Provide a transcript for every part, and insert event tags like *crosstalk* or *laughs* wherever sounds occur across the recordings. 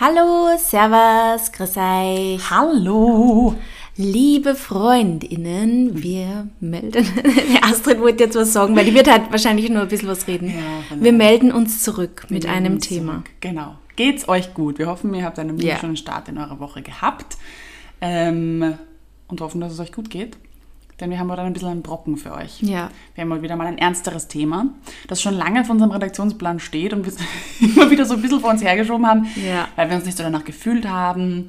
Hallo, Servus, grüß euch. Hallo. Liebe Freundinnen, wir melden. *laughs* Astrid wollte jetzt was sagen, weil die wird halt wahrscheinlich nur ein bisschen was reden. Ja, genau. wir melden uns zurück mit Wir einem Thema. zurück. Genau. Geht's euch gut? Wir hoffen, ihr habt einen Ja. wunderschönen Start in eurer Woche gehabt. Ähm, und hoffen, dass es euch gut geht. Denn wir haben heute ein bisschen einen Brocken für euch. Ja. Wir haben mal wieder mal ein ernsteres Thema, das schon lange auf unserem Redaktionsplan steht und wir es *laughs* immer wieder so ein bisschen vor uns hergeschoben haben, Ja. weil wir uns nicht so danach gefühlt haben.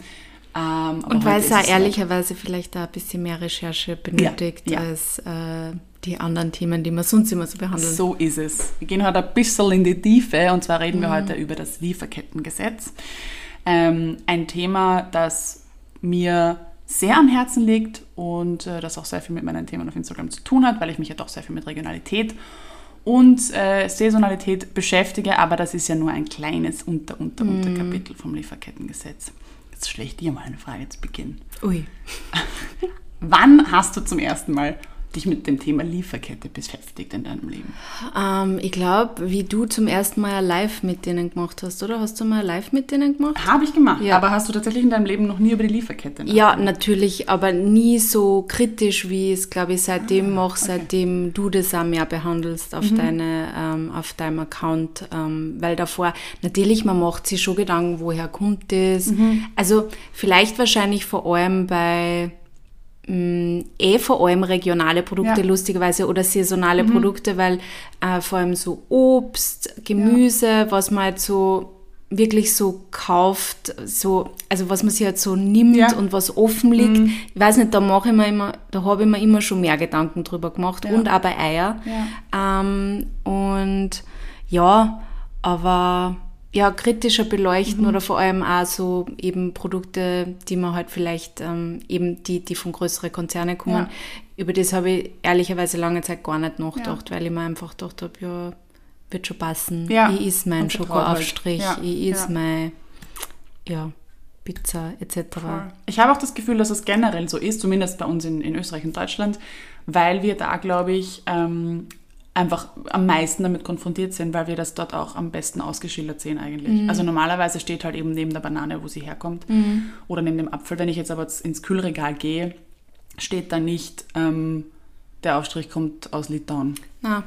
Ähm, Und weil heute es auch soweit. ehrlicherweise vielleicht da ein bisschen mehr Recherche benötigt ja. als äh, die anderen Themen, die wir sonst immer so behandeln. So ist es. Wir gehen heute ein bisschen in die Tiefe und zwar reden Mhm. wir heute über das Lieferkettengesetz. Ähm, ein Thema, das mir sehr am Herzen liegt und äh, das auch sehr viel mit meinen Themen auf Instagram zu tun hat, weil ich mich ja doch sehr viel mit Regionalität und äh, Saisonalität beschäftige, aber das ist ja nur ein kleines Unter, Unter, Mhm. Unterkapitel vom Lieferkettengesetz. Jetzt stelle ich dir mal eine Frage zu Beginn. Ui. *laughs* Wann hast du zum ersten Mal dich mit dem Thema Lieferkette beschäftigt in deinem Leben? Ähm, ich glaube, wie du zum ersten Mal Live mit denen gemacht hast, oder? Hast du mal Live mit denen gemacht? Habe ich gemacht, Ja. aber hast du tatsächlich in deinem Leben noch nie über die Lieferkette Ja, natürlich, aber nie so kritisch, wie ich es, glaube ich, seitdem mache, seitdem du das auch mehr behandelst auf, deine, ähm, auf deinem Account. Ähm, weil davor, natürlich, man macht sich schon Gedanken, woher kommt das. Also vielleicht wahrscheinlich vor allem bei mh, eh vor allem regionale Produkte, Ja. lustigerweise, oder saisonale Produkte, weil äh, vor allem so Obst, Gemüse, was man halt so wirklich so kauft, so, also was man sich halt so nimmt Ja. und was offen liegt. Ich weiß nicht, da mache ich mir immer, da habe ich mir immer schon mehr Gedanken drüber gemacht Ja. und auch bei Eier. Ähm, und ja, aber ja, kritischer beleuchten oder vor allem auch so eben Produkte, die man halt vielleicht ähm, eben die, die von größeren Konzernen kommen. Ja. Über das habe ich ehrlicherweise lange Zeit gar nicht nachgedacht, weil ich mir einfach gedacht habe, ja, wird schon passen. Ja. Ich is mein Schokoaufstrich, halt. Ja. ich is Ja. mein ja, Pizza etc. Ich habe auch das Gefühl, dass es generell so ist, zumindest bei uns in, in Österreich und Deutschland, weil wir da, glaube ich, ähm, einfach am meisten damit konfrontiert sind, weil wir das dort auch am besten ausgeschildert sehen eigentlich. Also normalerweise steht halt eben neben der Banane, wo sie herkommt, oder neben dem Apfel. Wenn ich jetzt aber ins Kühlregal gehe, steht da nicht, ähm, der Aufstrich kommt aus Litauen. Ah.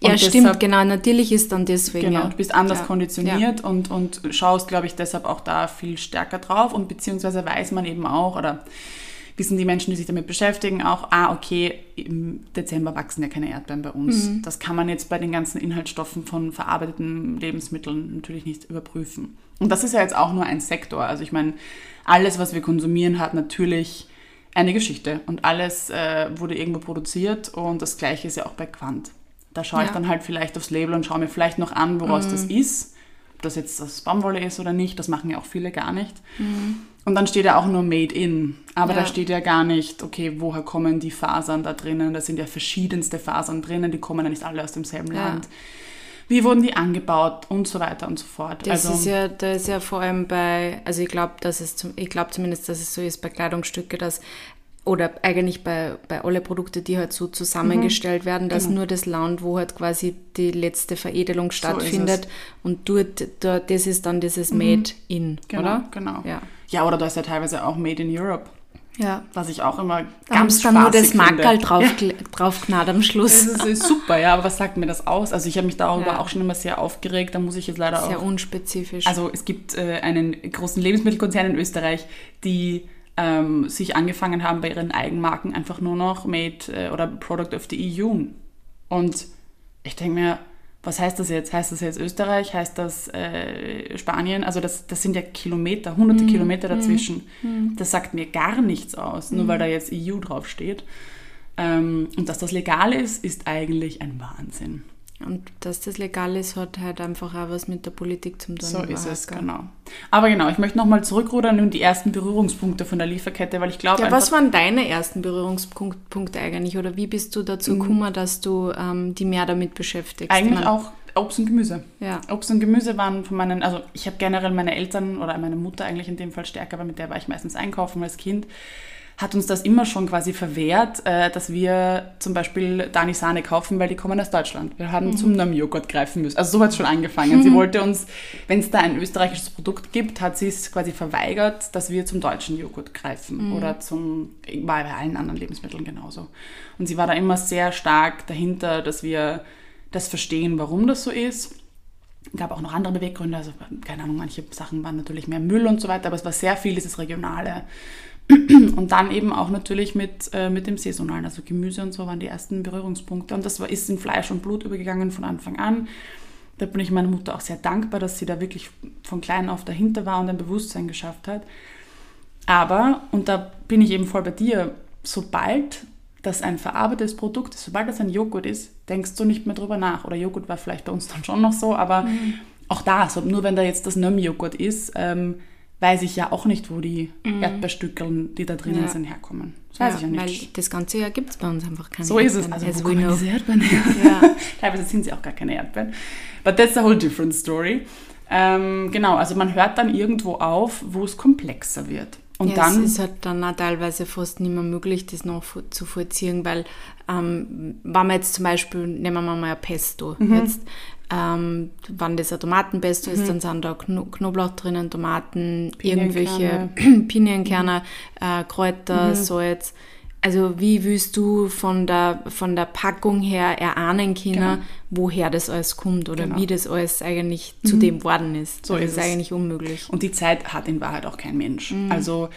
Ja, Und stimmt, deshalb- genau. Natürlich ist dann deswegen. Genau, ja. du bist anders ja. konditioniert und, und schaust, glaube ich, deshalb auch da viel stärker drauf und beziehungsweise weiß man eben auch oder wissen die Menschen, die sich damit beschäftigen, auch, ah, okay, im Dezember wachsen ja keine Erdbeeren bei uns. Mhm. Das kann man jetzt bei den ganzen Inhaltsstoffen von verarbeiteten Lebensmitteln natürlich nicht überprüfen. Und das ist ja jetzt auch nur ein Sektor. Also ich meine, alles, was wir konsumieren, hat natürlich eine Geschichte und alles äh, wurde irgendwo produziert und das gleiche ist ja auch bei Quant. Da schaue ich Ja. dann halt vielleicht aufs Label und schaue mir vielleicht noch an, woraus das Mhm. ist. Ob das jetzt das Baumwolle ist oder nicht, das machen ja auch viele gar nicht. Mhm. Und dann steht ja auch nur Made in. Aber Ja. da steht ja gar nicht, okay, woher kommen die Fasern da drinnen? Da sind ja verschiedenste Fasern drinnen, die kommen ja nicht alle aus demselben Ja. Land. Wie wurden die angebaut und so weiter und so fort. Das also, ist ja, da ist ja vor allem bei, also ich glaube, dass es zum, ich glaube zumindest, dass es so ist bei Kleidungsstücke, dass oder eigentlich bei, bei alle Produkte, die halt so zusammengestellt werden, dass Genau. nur das Land, wo halt quasi die letzte Veredelung stattfindet und dort, da, das ist dann dieses Made in, genau, oder? genau. Ja. ja, oder da ist ja teilweise auch Made in Europe, Ja. was ich auch immer Da ganz dann nur das spaßig finde. Makerl drauf, am Schluss. Das ist, super, ja, aber was sagt mir das aus? Also ich habe mich darüber Ja. auch schon immer sehr aufgeregt, da muss ich jetzt leider Sehr auch... unspezifisch. Also es gibt äh, einen großen Lebensmittelkonzern in Österreich, die ähm, sich angefangen haben, bei ihren Eigenmarken einfach nur noch Made äh, oder Product of the EU. Und ich denke mir, was heißt das jetzt? Heißt das jetzt Österreich? Heißt das äh, Spanien? Also das, das sind ja Kilometer, hunderte Kilometer dazwischen. Das sagt mir gar nichts aus, nur weil da jetzt EU draufsteht. Ähm, und dass das legal ist, ist eigentlich ein Wahnsinn. Und dass das legal ist, hat halt einfach auch was mit der Politik zu tun. So ist es, gell? genau. Aber genau, ich möchte nochmal zurückrudern und die ersten Berührungspunkte von der Lieferkette, weil ich glaube Ja, was waren deine ersten Berührungspunkte eigentlich? Oder wie bist du dazu gekommen, dass du ähm, die mehr damit beschäftigst? eigentlich auch Obst und Gemüse. Ja. Obst und Gemüse waren von meinen, also ich habe generell meine Eltern oder meine Mutter eigentlich in dem Fall stärker, aber mit der war ich meistens einkaufen als Kind, hat uns das immer schon quasi verwehrt, äh, dass wir zum Beispiel Dani Sahne kaufen, weil die kommen aus Deutschland. Wir haben mhm. zum Nam-Joghurt greifen müssen. Also so hat es schon angefangen. Mhm. Sie *laughs* wollte uns, wenn es da ein österreichisches Produkt gibt, hat sie es quasi verweigert, dass wir zum deutschen Joghurt greifen. Mhm. Oder zum, war bei allen anderen Lebensmitteln genauso. Und sie war da immer sehr stark dahinter, dass wir das verstehen, warum das so ist. Es gab auch noch andere Beweggründe, also keine Ahnung, manche Sachen waren natürlich mehr Müll und so weiter, aber es war sehr viel dieses Regionale. *clears throat* Und dann eben auch natürlich mit, äh, mit dem Saisonalen, also Gemüse und so waren die ersten Berührungspunkte. Und das war, ist in Fleisch und Blut übergegangen von Anfang an. Da bin ich meiner Mutter auch sehr dankbar, dass sie da wirklich von klein auf dahinter war und ein Bewusstsein geschafft hat. Aber, und da bin ich eben voll bei dir, sobald das ein verarbeitetes Produkt ist, sobald das ein Joghurt ist, denkst du nicht mehr drüber nach. Oder Joghurt war vielleicht bei uns dann schon noch so, aber mhm. auch da, also nur wenn da jetzt das Nöm-Joghurt ist, ähm, weiß ich ja auch nicht, wo die mhm. Erdbeerstückeln, die da drinnen ja. sind, herkommen. Das weiß ja, ich ja nicht. Weil das ganze Jahr gibt es bei uns einfach keine So Erdbeeren. ist es. Also, also wo kommen diese Erdbeeren her? *laughs* Ja. *laughs* Teilweise sind sie auch gar keine Erdbeeren. But that's a whole different story. Ähm, genau, also man hört dann irgendwo auf, wo es komplexer wird. Und ja, dann es ist halt dann auch teilweise fast nicht mehr möglich, das noch zu vollziehen, weil ähm, wenn wir jetzt zum Beispiel, nehmen wir mal ein Pesto, mhm. jetzt, ähm, wenn das ein Tomatenpesto mhm. ist, dann sind da Knoblauch drinnen, Tomaten, irgendwelche *clears throat* Pinienkerne, mhm. äh, Kräuter, mhm. Salz. Also wie willst du von der, von der Packung her erahnen können, genau. woher das alles kommt oder genau. wie das alles eigentlich mhm. zu dem worden ist? So das ist ist es. eigentlich unmöglich. Und die Zeit hat in Wahrheit auch kein Mensch. Mhm. Also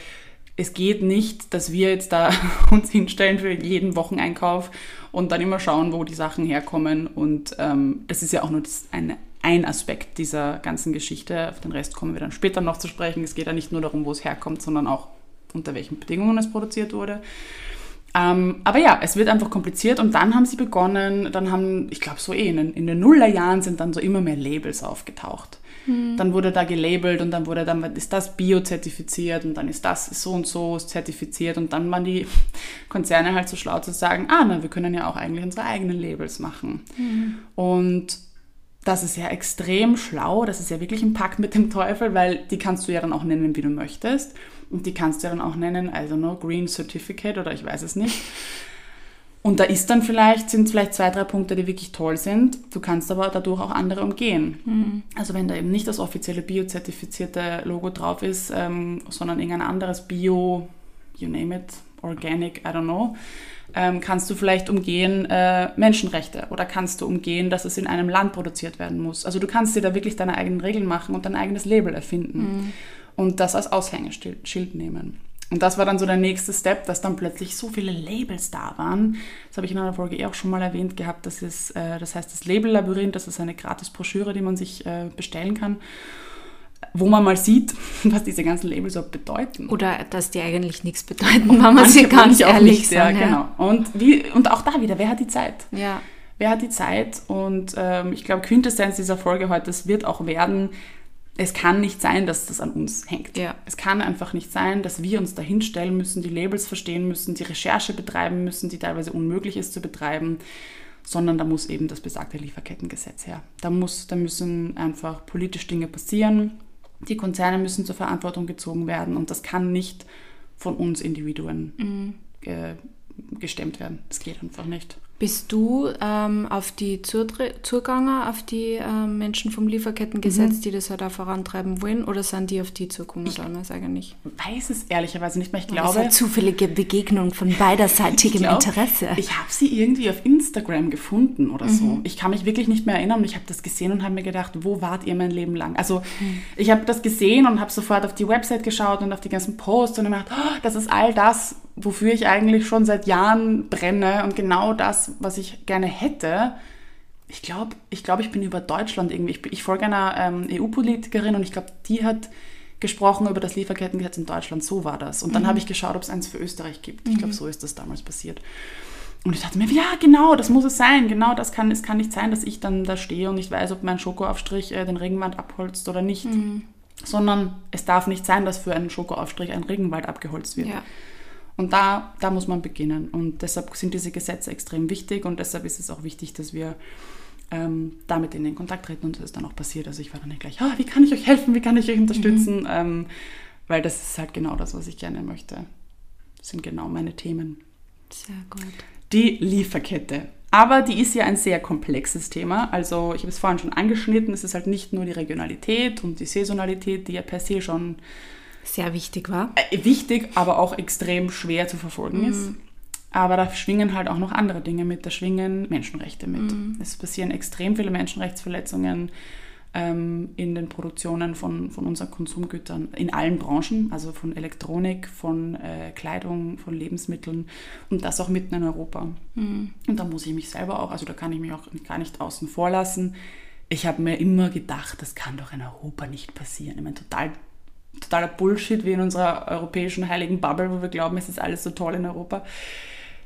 es geht nicht, dass wir jetzt da *laughs* uns hinstellen für jeden Wocheneinkauf und dann immer schauen, wo die Sachen herkommen. Und ähm, das ist ja auch nur das eine, ein Aspekt dieser ganzen Geschichte. Auf den Rest kommen wir dann später noch zu sprechen. Es geht ja nicht nur darum, wo es herkommt, sondern auch unter welchen Bedingungen es produziert wurde. Ähm, aber ja, es wird einfach kompliziert und dann haben sie begonnen, dann haben, ich glaube so eh, in den, in den Nullerjahren sind dann so immer mehr Labels aufgetaucht. Mhm. Dann wurde da gelabelt und dann wurde dann, ist das bio-zertifiziert und dann ist das so und so zertifiziert und dann waren die Konzerne halt so schlau zu sagen, ah, na, wir können ja auch eigentlich unsere eigenen Labels machen. Mhm. Und das ist ja extrem schlau, das ist ja wirklich ein Pakt mit dem Teufel, weil die kannst du ja dann auch nennen, wie du möchtest. Und die kannst du ja dann auch nennen, also no Green Certificate oder ich weiß es nicht. Und da ist dann vielleicht, sind vielleicht zwei, drei Punkte, die wirklich toll sind. Du kannst aber dadurch auch andere umgehen. Mhm. Also wenn da eben nicht das offizielle biozertifizierte Logo drauf ist, ähm, sondern irgendein anderes Bio, you name it, Organic, I don't know, ähm, kannst du vielleicht umgehen äh, Menschenrechte oder kannst du umgehen, dass es in einem Land produziert werden muss. Also du kannst dir da wirklich deine eigenen Regeln machen und dein eigenes Label erfinden. Mhm und das als Aushängeschild nehmen. Und das war dann so der nächste Step, dass dann plötzlich so viele Labels da waren. Das habe ich in einer Folge eh auch schon mal erwähnt gehabt. Das, ist, äh, das heißt das Label-Labyrinth, das ist eine Gratis-Broschüre, die man sich äh, bestellen kann, wo man mal sieht, *laughs* was diese ganzen Labels so bedeuten. Oder dass die eigentlich nichts bedeuten, *laughs* wenn man sie ganz ehrlich nicht, sagen. Ja, genau. Und, wie, und auch da wieder, wer hat die Zeit? Ja. Wer hat die Zeit? Und ähm, ich glaube, Quintessenz dieser Folge heute, das wird auch werden, es kann nicht sein, dass das an uns hängt. Ja. Es kann einfach nicht sein, dass wir uns da hinstellen müssen, die Labels verstehen müssen, die Recherche betreiben müssen, die teilweise unmöglich ist zu betreiben, sondern da muss eben das besagte Lieferkettengesetz her. Da, muss, da müssen einfach politisch Dinge passieren, die Konzerne müssen zur Verantwortung gezogen werden und das kann nicht von uns Individuen mhm. äh, gestemmt werden. Das geht einfach nicht. Bist du ähm, auf die Zuganger, auf die äh, Menschen vom Lieferkettengesetz, mhm. die das halt auch vorantreiben wollen, oder sind die auf die zugekommen damals eigentlich? Ich weiß es ehrlicherweise nicht mehr. Ich glaube. Das ist eine zufällige Begegnung von *laughs* beiderseitigem ich glaub, Interesse. Ich habe sie irgendwie auf Instagram gefunden oder mhm. so. Ich kann mich wirklich nicht mehr erinnern. Ich habe das gesehen und habe mir gedacht, wo wart ihr mein Leben lang? Also mhm. ich habe das gesehen und habe sofort auf die Website geschaut und auf die ganzen Posts und habe gedacht, oh, das ist all das, wofür ich eigentlich schon seit Jahren brenne und genau das, was ich gerne hätte. Ich glaube, ich, glaub, ich bin über Deutschland irgendwie. Ich, ich folge einer ähm, EU-Politikerin und ich glaube, die hat gesprochen über das Lieferkettengesetz in Deutschland. So war das. Und dann mhm. habe ich geschaut, ob es eins für Österreich gibt. Ich glaube, mhm. so ist das damals passiert. Und ich dachte mir, ja, genau, das muss es sein. Genau das kann, es kann nicht sein, dass ich dann da stehe und nicht weiß, ob mein Schokoaufstrich äh, den Regenwald abholzt oder nicht. Mhm. Sondern es darf nicht sein, dass für einen Schokoaufstrich ein Regenwald abgeholzt wird. Ja. Und da, da muss man beginnen. Und deshalb sind diese Gesetze extrem wichtig und deshalb ist es auch wichtig, dass wir ähm, damit in den Kontakt treten und das ist dann auch passiert. Also ich war dann nicht gleich, oh, wie kann ich euch helfen, wie kann ich euch unterstützen, mhm. ähm, weil das ist halt genau das, was ich gerne möchte. sind genau meine Themen. Sehr gut. Die Lieferkette. Aber die ist ja ein sehr komplexes Thema. Also ich habe es vorhin schon angeschnitten, es ist halt nicht nur die Regionalität und die Saisonalität, die ja per se schon sehr wichtig war. Äh, wichtig, aber auch extrem schwer zu verfolgen mhm. ist. Aber da schwingen halt auch noch andere Dinge mit. Da schwingen Menschenrechte mit. Mhm. Es passieren extrem viele Menschenrechtsverletzungen ähm, in den Produktionen von, von unseren Konsumgütern in allen Branchen, also von Elektronik, von äh, Kleidung, von Lebensmitteln und das auch mitten in Europa. Mhm. Und da muss ich mich selber auch, also da kann ich mich auch gar nicht außen vor lassen. Ich habe mir immer gedacht, das kann doch in Europa nicht passieren. Ich meine, total totaler Bullshit wie in unserer europäischen heiligen Bubble, wo wir glauben, es ist alles so toll in Europa.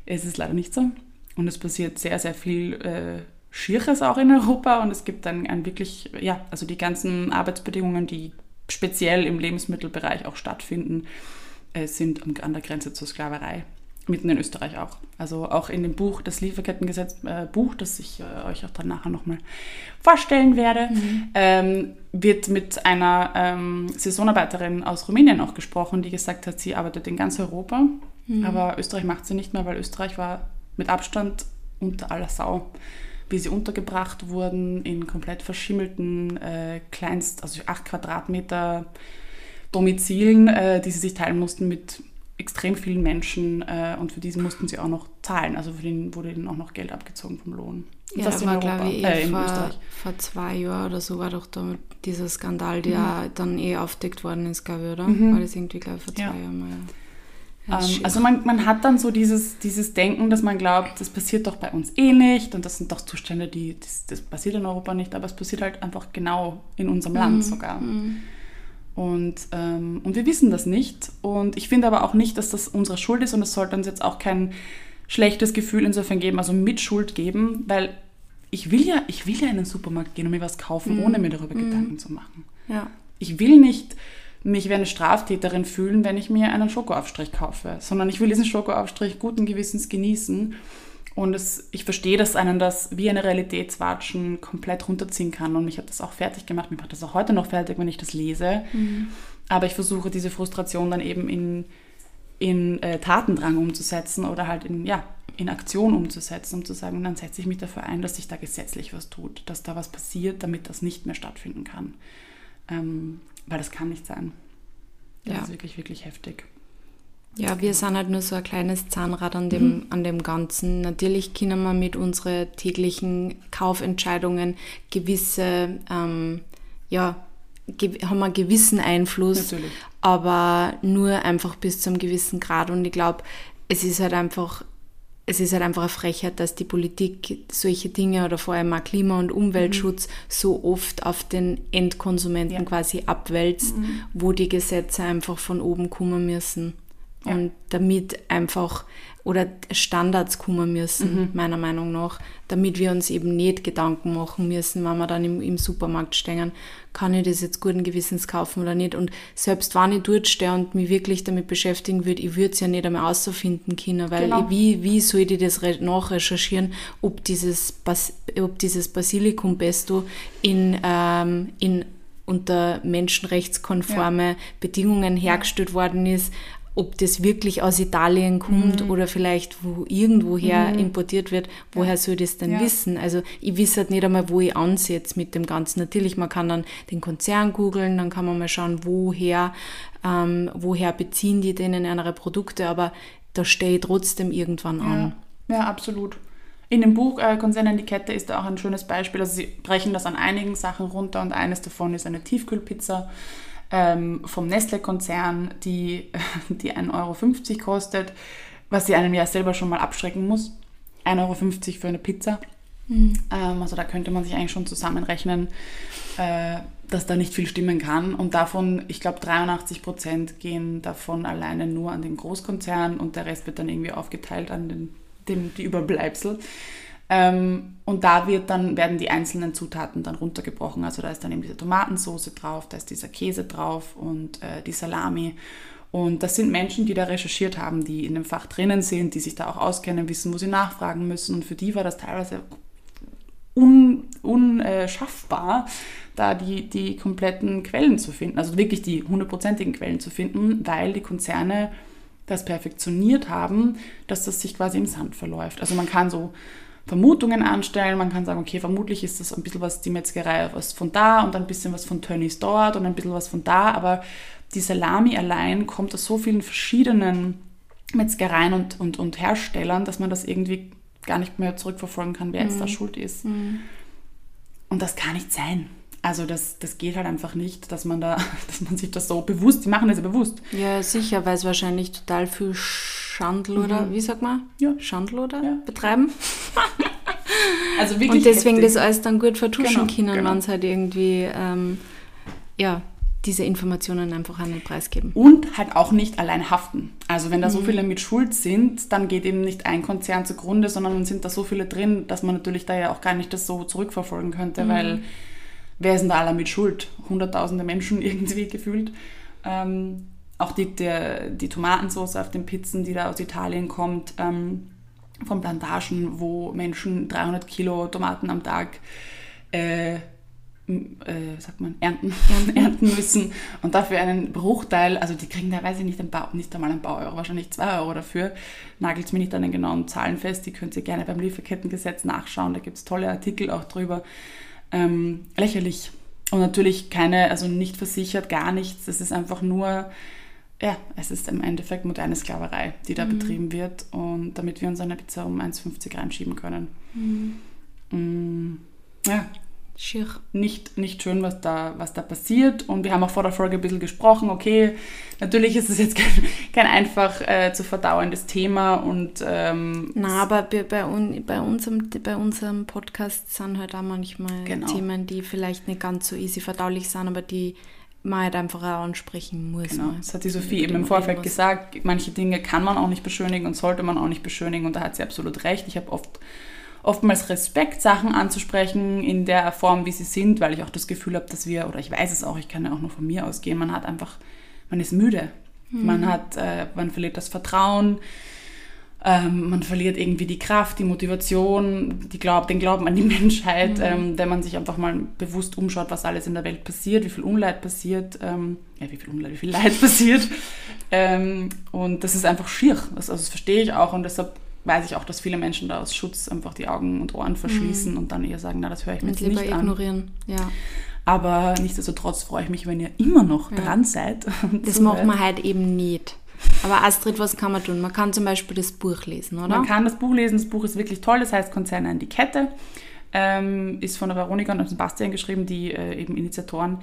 Es ist leider nicht so. Und es passiert sehr, sehr viel äh, Schierches auch in Europa. Und es gibt dann ein wirklich, ja, also die ganzen Arbeitsbedingungen, die speziell im Lebensmittelbereich auch stattfinden, äh, sind an der Grenze zur Sklaverei. Mitten in Österreich auch. Also auch in dem Buch, das Lieferkettengesetz äh, Buch, das ich äh, euch auch dann nachher nochmal vorstellen werde, mhm. ähm, wird mit einer ähm, Saisonarbeiterin aus Rumänien auch gesprochen, die gesagt hat, sie arbeitet in ganz Europa Mhm. Aber Österreich macht sie nicht mehr, weil Österreich war mit Abstand unter aller Sau. Wie sie untergebracht wurden in komplett verschimmelten, äh, kleinst, also 8 Quadratmeter Domizilen, äh, die sie sich teilen mussten mit extrem vielen Menschen äh, und für diese mussten sie auch noch zahlen. Also für den wurde ihnen auch noch Geld abgezogen vom Lohn. Und ja, das war, glaube ich, eh vor, vor, zwei Jahren oder so war doch da dieser Skandal, der mhm. dann eh aufdeckt worden ist, glaube ich, oder? Mhm. War das irgendwie, glaube ich, vor zwei ja. Jahren mal. Ähm, also man, man hat dann so dieses, dieses Denken, dass man glaubt, das passiert doch bei uns eh nicht und das sind doch Zustände, die, das, das passiert in Europa nicht, aber es passiert halt einfach genau in unserem mhm. Land sogar. Mhm. Und, ähm, und wir wissen das nicht. Und ich finde aber auch nicht, dass das unsere Schuld ist und es sollte uns jetzt auch kein schlechtes Gefühl insofern geben, also Mitschuld geben, weil ich will ja, ich will ja in den Supermarkt gehen und mir was kaufen, mhm. ohne mir darüber mhm. Gedanken zu machen. Ja. Ich will nicht mich wie eine Straftäterin fühlen, wenn ich mir einen Schokoaufstrich kaufe, sondern ich will diesen Schokoaufstrich guten Gewissens genießen. Und es, ich verstehe, dass einen das wie eine Realitätswatschen komplett runterziehen kann. Und mich hat das auch fertig gemacht. Mir macht das auch heute noch fertig, wenn ich das lese. Mhm. Aber ich versuche diese Frustration dann eben in, in äh, Tatendrang umzusetzen oder halt in, ja, in Aktion umzusetzen, um zu sagen, dann setze ich mich dafür ein, dass sich da gesetzlich was tut, dass da was passiert, damit das nicht mehr stattfinden kann. Ähm, weil das kann nicht sein. Das ja. ist wirklich, wirklich heftig. Ja, wir sind halt nur so ein kleines Zahnrad an dem, mhm. an dem Ganzen. Natürlich können wir mit unseren täglichen Kaufentscheidungen gewisse, ähm, ja, haben einen gewissen Einfluss, Natürlich. aber nur einfach bis zu einem gewissen Grad. Und ich glaube, es ist halt einfach es ist halt einfach eine Frechheit, dass die Politik solche Dinge oder vor allem auch Klima- und Umweltschutz mhm. so oft auf den Endkonsumenten ja. quasi abwälzt, mhm. wo die Gesetze einfach von oben kommen müssen. Ja. Und damit einfach oder Standards kommen müssen, mhm. meiner Meinung nach, damit wir uns eben nicht Gedanken machen müssen, wenn wir dann im, im Supermarkt stehen, kann ich das jetzt guten Gewissens kaufen oder nicht. Und selbst wenn ich dort stehe und mich wirklich damit beschäftigen würde, ich würde es ja nicht einmal außerfinden können, weil genau. ich, wie, wie soll ich das nachrecherchieren, ob dieses, Bas, ob dieses Basilikum Pesto in, ähm, in unter menschenrechtskonforme ja. Bedingungen hergestellt worden ist, ob das wirklich aus Italien kommt mhm. oder vielleicht wo irgendwoher mhm. importiert wird, woher ja. soll ich das denn ja. wissen? Also ich weiß halt nicht einmal, wo ich ansetze mit dem Ganzen. Natürlich, man kann dann den Konzern googeln, dann kann man mal schauen, woher, ähm, woher beziehen die denn ihre Produkte, aber da stehe ich trotzdem irgendwann an. Ja, absolut. In dem Buch äh, Konzern in die Kette ist da auch ein schönes Beispiel. Also sie brechen das an einigen Sachen runter und eines davon ist eine Tiefkühlpizza ähm, vom Nestle-Konzern, die, *laughs* die 1,50 Euro kostet, was sie einem ja selber schon mal abschrecken muss. 1,50 Euro für eine Pizza. Mhm. Ähm, also da könnte man sich eigentlich schon zusammenrechnen, äh, dass da nicht viel stimmen kann. Und davon, ich glaube, 83 Prozent gehen davon alleine nur an den Großkonzern und der Rest wird dann irgendwie aufgeteilt an den, den, die Überbleibsel. Ähm, und da wird dann, werden die einzelnen Zutaten dann runtergebrochen. Also da ist dann eben diese Tomatensauce drauf, da ist dieser Käse drauf und äh, die Salami. Und das sind Menschen, die da recherchiert haben, die in dem Fach drinnen sind, die sich da auch auskennen, wissen, wo sie nachfragen müssen. Und für die war das teilweise un, unschaffbar, da die, die kompletten Quellen zu finden, also wirklich die hundertprozentigen Quellen zu finden, weil die Konzerne das perfektioniert haben, dass das sich quasi im Sand verläuft. Also man kann so Vermutungen anstellen, man kann sagen, okay, vermutlich ist das ein bisschen was die Metzgerei was von da und ein bisschen was von Tönnies dort und ein bisschen was von da, aber die Salami allein kommt aus so vielen verschiedenen Metzgereien und, und, und Herstellern, dass man das irgendwie gar nicht mehr zurückverfolgen kann, wer jetzt mhm. da schuld ist. Mhm. Und das kann nicht sein. Also das, das geht halt einfach nicht, dass man da, *laughs* dass man sich das so bewusst, die machen das ja bewusst. Ja, sicher, weil es wahrscheinlich total viel Schandl oder, mhm. wie sagt man? Ja. Schandl oder ja. betreiben. *laughs* also wirklich Und deswegen heftig. das alles dann gut vertuschen genau, können, genau. wenn es halt irgendwie, ähm, ja, diese Informationen einfach an den Preis geben. Und halt auch nicht allein haften. Also wenn da so mhm. viele mit Schuld sind, dann geht eben nicht ein Konzern zugrunde, sondern dann sind da so viele drin, dass man natürlich da ja auch gar nicht das so zurückverfolgen könnte, mhm. weil wer ist denn da alle mit Schuld? Hunderttausende Menschen *laughs* irgendwie gefühlt. Ähm, auch die, der, die Tomatensauce auf den Pizzen, die da aus Italien kommt, ähm, von Plantagen, wo Menschen 300 Kilo Tomaten am Tag äh, äh, sagt man, *laughs* ernten, ernten müssen und dafür einen Bruchteil, also die kriegen da, weiß ich nicht, ein Bau, nicht einmal ein paar Euro, wahrscheinlich zwei Euro dafür. Nagelt mir nicht an den genauen Zahlen fest, die könnt ihr gerne beim Lieferkettengesetz nachschauen, da gibt es tolle Artikel auch drüber. Ähm, lächerlich. Und natürlich keine, also nicht versichert, gar nichts. Es ist einfach nur, ja, es ist im Endeffekt moderne Sklaverei, die da mhm. betrieben wird. Und damit wir uns eine Pizza um 1,50 reinschieben können. Mhm. Mm, ja, Schier. Nicht, nicht schön, was da, was da passiert. Und wir haben auch vor der Folge ein bisschen gesprochen, okay, natürlich ist es jetzt kein, *laughs* kein einfach äh, zu verdauendes Thema. Und, ähm, Na, aber bei, bei, un, bei, unserem, bei unserem Podcast sind halt auch manchmal genau. Themen, die vielleicht nicht ganz so easy verdaulich sind, aber die man halt einfach auch ansprechen muss. Genau, das hat die Sophie eben im Vorfeld gesagt. Manche Dinge kann man auch nicht beschönigen und sollte man auch nicht beschönigen. Und da hat sie absolut recht. Ich habe oft oftmals Respekt, Sachen anzusprechen in der Form, wie sie sind, weil ich auch das Gefühl habe, dass wir, oder ich weiß es auch, ich kann ja auch nur von mir ausgehen, man hat einfach, man ist müde. Mhm. Man hat, äh, man verliert das Vertrauen, ähm, man verliert irgendwie die Kraft, die Motivation, die Glaub, den Glauben an die Menschheit, mhm. ähm, wenn man sich einfach mal bewusst umschaut, was alles in der Welt passiert, wie viel Unleid passiert, ähm, ja, wie viel Unleid, wie viel Leid *laughs* passiert. Ähm, und das ist einfach schier. Das, also das verstehe ich auch und deshalb weiß ich auch, dass viele Menschen da aus Schutz einfach die Augen und Ohren verschließen mhm. und dann eher sagen, na, das höre ich mir jetzt nicht an. ignorieren, ja. Aber nichtsdestotrotz freue ich mich, wenn ihr immer noch ja. dran seid. *laughs* Das machen wir halt eben nicht. Aber Astrid, was kann man tun? Man kann zum Beispiel das Buch lesen, oder? Man kann das Buch lesen. Das Buch ist wirklich toll. Das heißt Konzerne an die Kette. Ähm, ist von der Veronika und Sebastian geschrieben, die äh, eben Initiatoren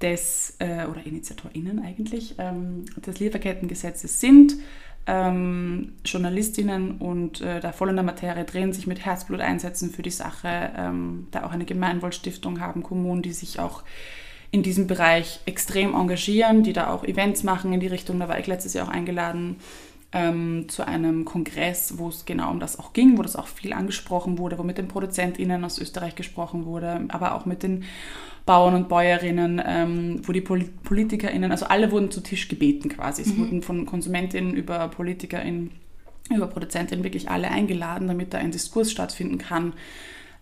des, äh, oder InitiatorInnen eigentlich, ähm, des Lieferkettengesetzes sind ähm, Journalistinnen und äh, da voll in der Materie drehen, sich mit Herzblut einsetzen für die Sache, ähm, da auch eine Gemeinwohlstiftung haben, Kommunen, die sich auch in diesem Bereich extrem engagieren, die da auch Events machen in die Richtung. Da war ich letztes Jahr auch eingeladen ähm, zu einem Kongress, wo es genau um das auch ging, wo das auch viel angesprochen wurde, wo mit den ProduzentInnen aus Österreich gesprochen wurde, aber auch mit den Bauern und Bäuerinnen, ähm, wo die Pol PolitikerInnen, also alle wurden zu Tisch gebeten quasi. Es mhm. wurden von KonsumentInnen über PolitikerInnen, über ProduzentInnen wirklich alle eingeladen, damit da ein Diskurs stattfinden kann.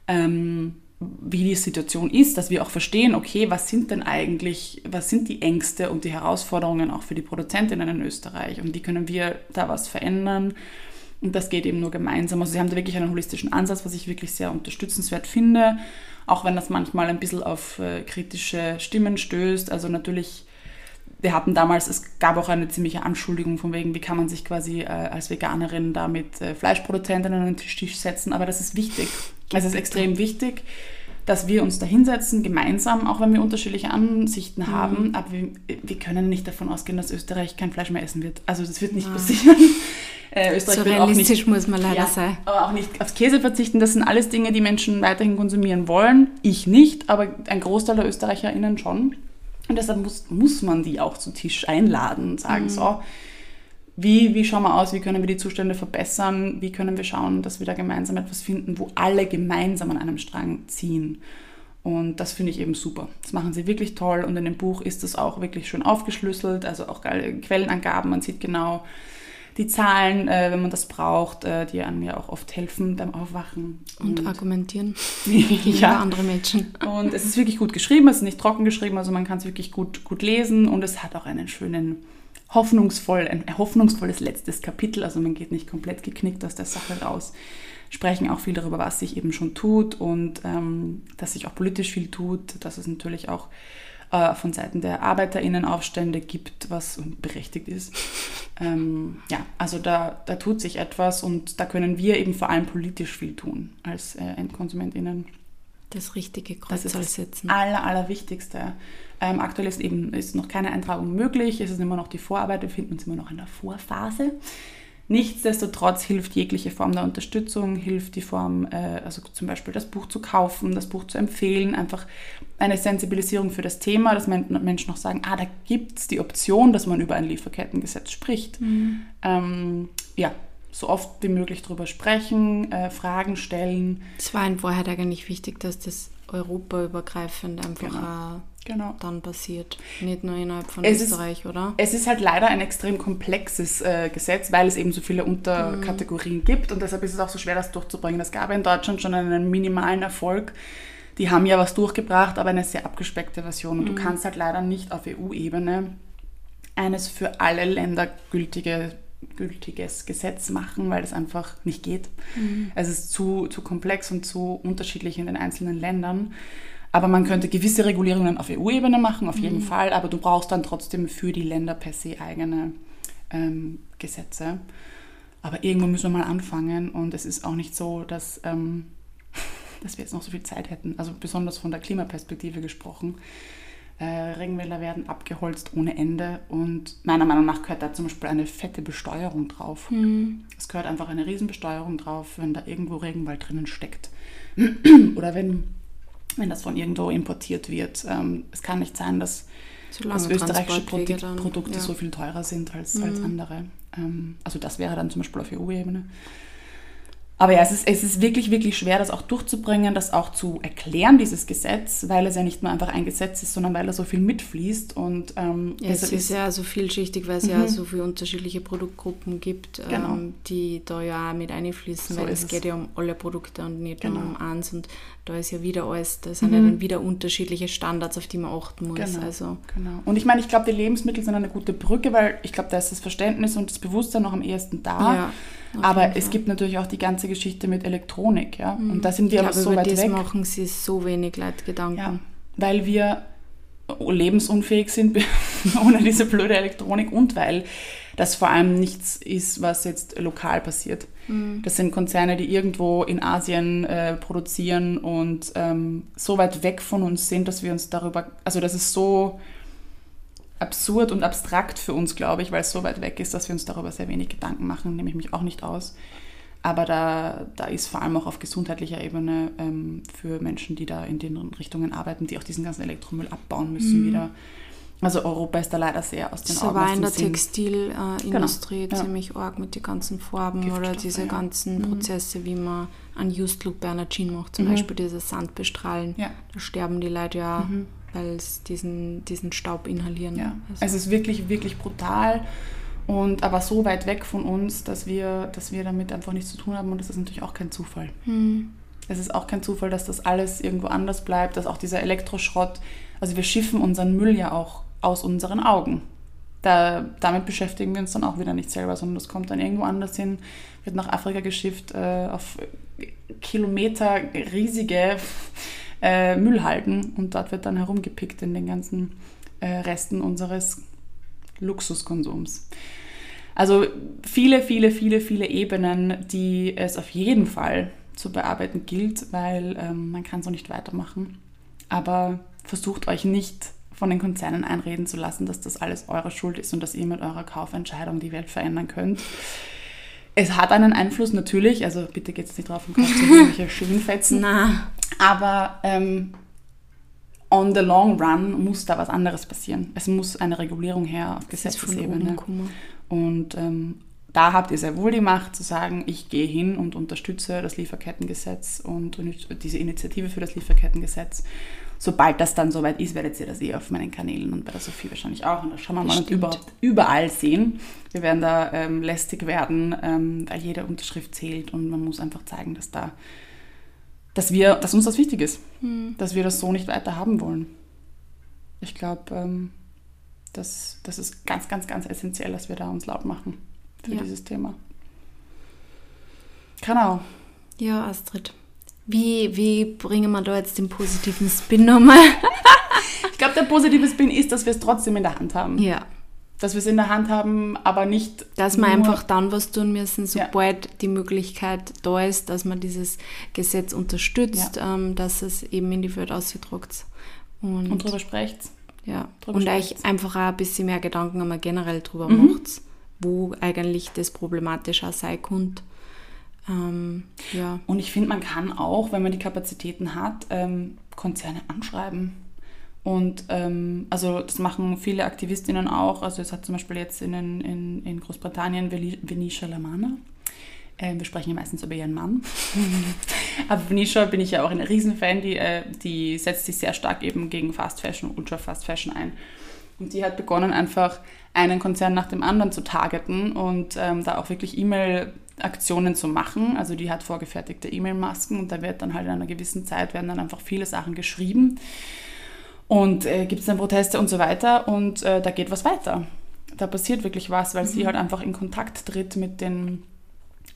Ähm, wie die Situation ist, dass wir auch verstehen, okay, was sind denn eigentlich, was sind die Ängste und die Herausforderungen auch für die Produzentinnen in Österreich und wie können wir da was verändern. Und das geht eben nur gemeinsam. Also sie haben da wirklich einen holistischen Ansatz, was ich wirklich sehr unterstützenswert finde, auch wenn das manchmal ein bisschen auf äh, kritische Stimmen stößt. Also natürlich, wir hatten damals, es gab auch eine ziemliche Anschuldigung von wegen, wie kann man sich quasi äh, als Veganerin da mit äh, Fleischproduzentinnen an den Tisch setzen, aber das ist wichtig. Es ist extrem wichtig, dass wir uns da hinsetzen, gemeinsam, auch wenn wir unterschiedliche Ansichten mhm. haben, aber wir, wir, können nicht davon ausgehen, dass Österreich kein Fleisch mehr essen wird. Also das wird nicht ja. passieren. *laughs* Äh, Österreich so realistisch nicht, muss man leider ja, sein. Aber auch nicht aufs Käse verzichten. Das sind alles Dinge, die Menschen weiterhin konsumieren wollen. Ich nicht, aber ein Großteil der ÖsterreicherInnen schon. Und deshalb muss, muss man die auch zu Tisch einladen und sagen, mhm. so, wie, wie schauen wir aus, wie können wir die Zustände verbessern, wie können wir schauen, dass wir da gemeinsam etwas finden, wo alle gemeinsam an einem Strang ziehen. Und das finde ich eben super. Das machen sie wirklich toll und in dem Buch ist das auch wirklich schön aufgeschlüsselt, also auch geile Quellenangaben, man sieht genau die Zahlen, äh, wenn man das braucht, äh, die einem ja auch oft helfen beim Aufwachen. Und, und argumentieren *laughs* gegen ja. andere Menschen. Und es ist wirklich gut geschrieben, es ist nicht trocken geschrieben, also man kann es wirklich gut, gut lesen und es hat auch einen schönen hoffnungsvoll, ein hoffnungsvolles letztes Kapitel. Also man geht nicht komplett geknickt aus der Sache raus. Sprechen auch viel darüber, was sich eben schon tut und ähm, dass sich auch politisch viel tut, dass es natürlich auch äh, von Seiten der ArbeiterInnen Aufstände gibt, was berechtigt ist. *laughs* Ähm, ja, also da, da tut sich etwas und da können wir eben vor allem politisch viel tun als äh, EndkonsumentInnen. Das richtige Kreuz das ist das Aller, Allerwichtigste. Ähm, aktuell ist eben ist noch keine Eintragung möglich, es ist immer noch die Vorarbeit, wir befinden uns immer noch in der Vorphase. Nichtsdestotrotz hilft jegliche Form der Unterstützung, hilft die Form, äh, also zum Beispiel das Buch zu kaufen, das Buch zu empfehlen, einfach eine Sensibilisierung für das Thema, dass Menschen noch sagen, ah, da gibt es die Option, dass man über ein Lieferkettengesetz spricht. Mhm. Ähm, ja, so oft wie möglich darüber sprechen, äh, Fragen stellen. Es war in Wahrheit eigentlich wichtig, dass das europaübergreifend einfach genau. genau. dann passiert. Nicht nur innerhalb von es Österreich, ist, oder? Es ist halt leider ein extrem komplexes äh, Gesetz, weil es eben so viele Unterkategorien mhm. gibt und deshalb ist es auch so schwer, das durchzubringen. Es gab in Deutschland schon einen minimalen Erfolg. Die haben ja was durchgebracht, aber eine sehr abgespeckte Version. Und mhm. du kannst halt leider nicht auf EU-Ebene eines für alle Länder gültige gültiges Gesetz machen, weil das einfach nicht geht. Mhm. Es ist zu, zu komplex und zu unterschiedlich in den einzelnen Ländern. Aber man könnte gewisse Regulierungen auf EU-Ebene machen, auf jeden mhm. Fall, aber du brauchst dann trotzdem für die Länder per se eigene ähm, Gesetze. Aber irgendwo müssen wir mal anfangen und es ist auch nicht so, dass, ähm, *laughs* dass wir jetzt noch so viel Zeit hätten. Also besonders von der Klimaperspektive gesprochen. Äh, Regenwälder werden abgeholzt ohne Ende und meiner Meinung nach gehört da zum Beispiel eine fette Besteuerung drauf. Mhm. Es gehört einfach eine Riesenbesteuerung drauf, wenn da irgendwo Regenwald drinnen steckt. *clears throat* Oder wenn, wenn das von irgendwo importiert wird. Ähm, es kann nicht sein, dass, dass österreichische Produ dann, Produkte ja. so viel teurer sind als, mhm. als andere. Ähm, also das wäre dann zum Beispiel auf EU-Ebene. Aber ja, es ist, es ist wirklich, wirklich schwer, das auch durchzubringen, das auch zu erklären, dieses Gesetz, weil es ja nicht nur einfach ein Gesetz ist, sondern weil da so viel mitfließt. Und, ähm, ja, es ist ja so vielschichtig, weil es mhm. ja so viele unterschiedliche Produktgruppen gibt, genau. ähm, die da ja auch mit einfließen, so weil es geht ja um alle Produkte und nicht genau. nur um eins. Und da ist ja wieder alles, da sind mhm. ja dann wieder unterschiedliche Standards, auf die man achten muss. Genau, also. genau. Und ich meine, ich glaube, die Lebensmittel sind eine gute Brücke, weil ich glaube, da ist das Verständnis und das Bewusstsein noch am ehesten da. Ja. Aber es gibt natürlich auch die ganze Geschichte mit Elektronik, ja. Mhm. Und da sind wir aber so weit das weg. machen sie so wenig Leid Gedanken. Ja, weil wir lebensunfähig sind *laughs* ohne diese blöde Elektronik und weil das vor allem nichts ist, was jetzt lokal passiert. Mhm. Das sind Konzerne, die irgendwo in Asien äh, produzieren und ähm, so weit weg von uns sind, dass wir uns darüber, also das ist so absurd und abstrakt für uns, glaube ich, weil es so weit weg ist, dass wir uns darüber sehr wenig Gedanken machen, nehme ich mich auch nicht aus. Aber da, da ist vor allem auch auf gesundheitlicher Ebene ähm, für Menschen, die da in den Richtungen arbeiten, die auch diesen ganzen Elektromüll abbauen müssen, mhm. wieder. Also Europa ist da leider sehr aus den so Augen. So war in der Textilindustrie genau. ziemlich ja. arg mit den ganzen Farben oder diese ja. ganzen mhm. Prozesse, wie man an Used Look Bernardine macht, zum mhm. Beispiel dieses Sandbestrahlen. Ja. Da sterben die Leute ja mhm weil es diesen, diesen Staub inhalieren. Ja. Also. Es ist wirklich, wirklich brutal und aber so weit weg von uns, dass wir, dass wir damit einfach nichts zu tun haben und das ist natürlich auch kein Zufall. Hm. Es ist auch kein Zufall, dass das alles irgendwo anders bleibt, dass auch dieser Elektroschrott, also wir schiffen unseren Müll ja auch aus unseren Augen. Da, damit beschäftigen wir uns dann auch wieder nicht selber, sondern das kommt dann irgendwo anders hin, wird nach Afrika geschifft, äh, auf Kilometer riesige äh, Müllhalden und dort wird dann herumgepickt in den ganzen äh, Resten unseres Luxuskonsums. Also viele, viele, viele, viele Ebenen, die es auf jeden Fall zu bearbeiten gilt, weil ähm, man kann so nicht weitermachen. Aber versucht euch nicht von den Konzernen einreden zu lassen, dass das alles eure Schuld ist und dass ihr mit eurer Kaufentscheidung die Welt verändern könnt. Es hat einen Einfluss natürlich, also bitte geht es nicht drauf und kauft irgendwelche Schönfetzen. Na. Aber ähm, on the long run muss da was anderes passieren. Es muss eine Regulierung her auf Gesetzesebene. Und ähm, da habt ihr sehr wohl die Macht zu sagen, ich gehe hin und unterstütze das Lieferkettengesetz und diese Initiative für das Lieferkettengesetz. Sobald das dann soweit ist, werdet ihr das eh auf meinen Kanälen und bei der Sophie wahrscheinlich auch. Und das schauen wir mal und überhaupt überall sehen. Wir werden da ähm, lästig werden, ähm, weil jede Unterschrift zählt und man muss einfach zeigen, dass da dass, wir, dass uns das wichtig ist, mhm. dass wir das so nicht weiter haben wollen. Ich glaube, ähm, das, das ist ganz, ganz, ganz essentiell, dass wir da uns laut machen für Ja. dieses Thema. Genau. Ja, Astrid. Wie, wie bringen wir da jetzt den positiven Spin nochmal? *laughs* Ich glaube, der positive Spin ist, dass wir es trotzdem in der Hand haben. Ja. Dass wir es in der Hand haben, aber nicht. Dass wir einfach dann was tun müssen, Ja. sobald die Möglichkeit da ist, dass man dieses Gesetz unterstützt, ähm, dass es eben in die Welt ausgedruckt. Und, Und drüber sprecht. ja. drüber und euch einfach auch ein bisschen mehr Gedanken einmal generell drüber Mhm. macht, wo eigentlich das problematisch auch sein könnte. Ähm, ja. Und ich finde, man kann auch, wenn man die Kapazitäten hat, ähm, Konzerne anschreiben. Und ähm, also das machen viele Aktivistinnen auch. Also es hat zum Beispiel jetzt in, in, in Großbritannien Venetia Lamana. Ähm, wir sprechen ja meistens über ihren Mann. *laughs* Aber Venetia bin ich ja auch ein Riesenfan. Die, äh, die setzt sich sehr stark eben gegen Fast Fashion, Ultra Fast Fashion ein. Und die hat begonnen, einfach einen Konzern nach dem anderen zu targeten und ähm, da auch wirklich E-Mail-Aktionen zu machen. Also die hat vorgefertigte E-Mail-Masken und da wird dann halt in einer gewissen Zeit werden dann einfach viele Sachen geschrieben und äh, gibt es dann Proteste und so weiter und äh, da geht was weiter. Da passiert wirklich was, weil sie halt einfach in Kontakt tritt mit den,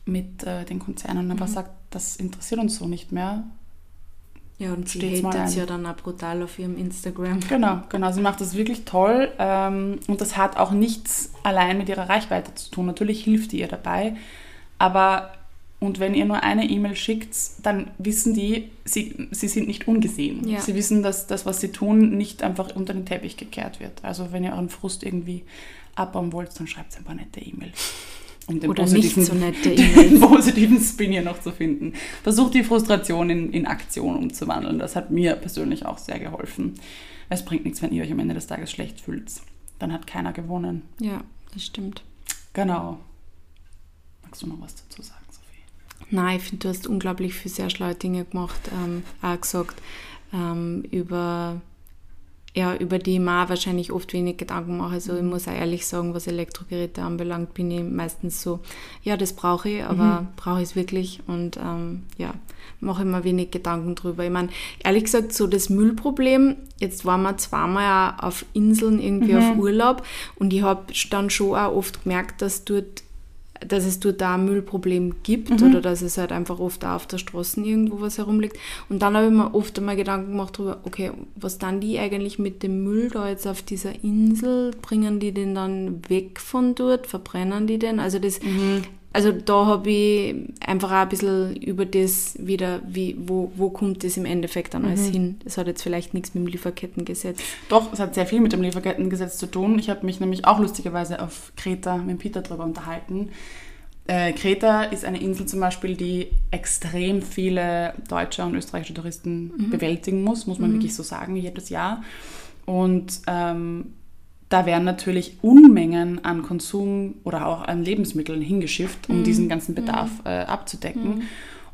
mit, äh, den Konzernen und einfach sagt, das interessiert uns so nicht mehr. Ja, und sie hatet ja dann auch brutal auf ihrem Instagram. Genau, genau. Sie macht das wirklich toll ähm, und das hat auch nichts allein mit ihrer Reichweite zu tun. Natürlich hilft die ihr dabei, aber und wenn ihr nur eine E-Mail schickt, dann wissen die, sie, sie sind nicht ungesehen. Ja. Sie wissen, dass das, was sie tun, nicht einfach unter den Teppich gekehrt wird. Also wenn ihr euren Frust irgendwie abbauen wollt, dann schreibt ein paar nette E-Mails. Um den Oder nicht positiven, so nette *laughs* E-Mails. positiven Spin hier noch zu finden. Versucht die Frustration in, in Aktion umzuwandeln. Das hat mir persönlich auch sehr geholfen. Es bringt nichts, wenn ihr euch am Ende des Tages schlecht fühlt. Dann hat keiner gewonnen. Ja, das stimmt. Genau. Magst du noch was dazu sagen, Sophie? Nein, ich finde, du hast unglaublich viele sehr schlaue Dinge gemacht, ähm, auch gesagt, ähm, über, ja, über die ich mir wahrscheinlich oft wenig Gedanken mache. Also ich muss auch ehrlich sagen, was Elektrogeräte anbelangt, bin ich meistens so, ja, das brauche ich, aber brauche ich es wirklich? Und ähm, ja, mache ich mir wenig Gedanken drüber. Ich meine, ehrlich gesagt, so das Müllproblem, jetzt waren wir zweimal auf Inseln irgendwie auf Urlaub und ich habe dann schon auch oft gemerkt, dass dort dass es dort da ein Müllproblem gibt oder dass es halt einfach oft auch auf der Straße irgendwo was herumliegt. Und dann habe ich mir oft einmal Gedanken gemacht darüber, okay, was dann die eigentlich mit dem Müll da jetzt auf dieser Insel? Bringen die den dann weg von dort? Verbrennen die den? Also das, also da habe ich einfach auch ein bisschen über das wieder, wie, wo, wo kommt das im Endeffekt dann alles hin? Das hat jetzt vielleicht nichts mit dem Lieferkettengesetz. Doch, es hat sehr viel mit dem Lieferkettengesetz zu tun. Ich habe mich nämlich auch lustigerweise auf Kreta mit Peter darüber unterhalten. Äh, Kreta ist eine Insel zum Beispiel, die extrem viele deutsche und österreichische Touristen bewältigen muss, muss man wirklich so sagen, jedes Jahr. Und ähm, da werden natürlich Unmengen an Konsum oder auch an Lebensmitteln hingeschifft, um diesen ganzen Bedarf äh, abzudecken.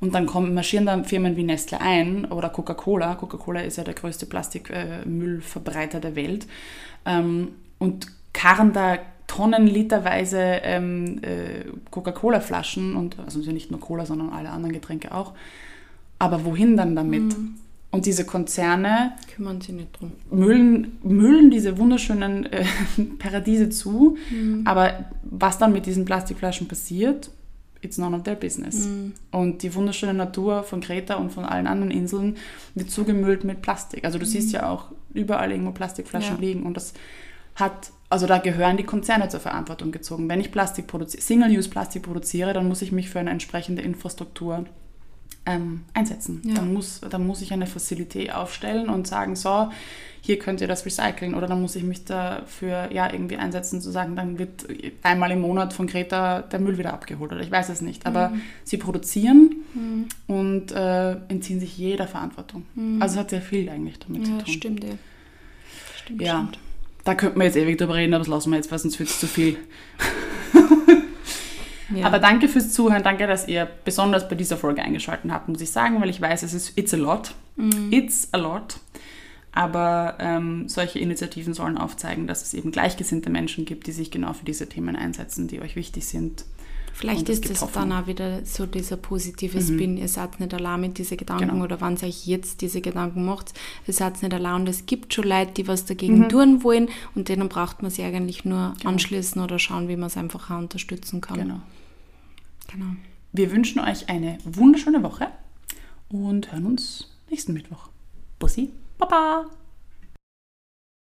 Und dann kommen, marschieren dann Firmen wie Nestle ein oder Coca-Cola. Coca-Cola ist ja der größte Plastikmüllverbreiter der Welt. Ähm, und karren da Tonnen literweise ähm, äh, Coca-Cola-Flaschen und also nicht nur Cola, sondern alle anderen Getränke auch. Aber wohin dann damit? Und diese Konzerne Kümmern sie nicht drum. müllen, müllen diese wunderschönen äh, *laughs* Paradiese zu. Aber was dann mit diesen Plastikflaschen passiert, it's none of their business. Und die wunderschöne Natur von Kreta und von allen anderen Inseln wird zugemüllt mit Plastik. Also du siehst ja auch überall irgendwo Plastikflaschen Ja. liegen und das hat, also da gehören die Konzerne zur Verantwortung gezogen. Wenn ich Plastik produziere, Single-Use-Plastik produziere, dann muss ich mich für eine entsprechende Infrastruktur ähm, einsetzen. Ja. Dann, muss, dann muss ich eine Facility aufstellen und sagen, so, hier könnt ihr das recyceln. Oder dann muss ich mich dafür ja, irgendwie einsetzen, zu sagen, dann wird einmal im Monat von Greta der Müll wieder abgeholt. Oder ich weiß es nicht. Aber sie produzieren und äh, entziehen sich jeder Verantwortung. Also es hat sehr viel eigentlich damit zu Ja, tun. stimmt, ja. Stimmt, Ja, stimmt. da könnten wir jetzt ewig drüber reden, aber das lassen wir jetzt, weil sonst wird es zu viel. Ja. Aber danke fürs Zuhören, danke, dass ihr besonders bei dieser Folge eingeschaltet habt, muss ich sagen, weil ich weiß, es ist it's a lot. It's a lot. Aber ähm, solche Initiativen sollen aufzeigen, dass es eben gleichgesinnte Menschen gibt, die sich genau für diese Themen einsetzen, die euch wichtig sind. Vielleicht ist es dann auch wieder so dieser positive Spin. Ihr seid nicht allein mit diesen Gedanken Genau. oder wenn ihr euch jetzt diese Gedanken macht, ihr seid nicht allein. Und es gibt schon Leute, die was dagegen tun wollen und denen braucht man sich eigentlich nur anschließen oder schauen, wie man es einfach auch unterstützen kann. Genau. genau. Wir wünschen euch eine wunderschöne Woche und hören uns nächsten Mittwoch. Bussi, Baba!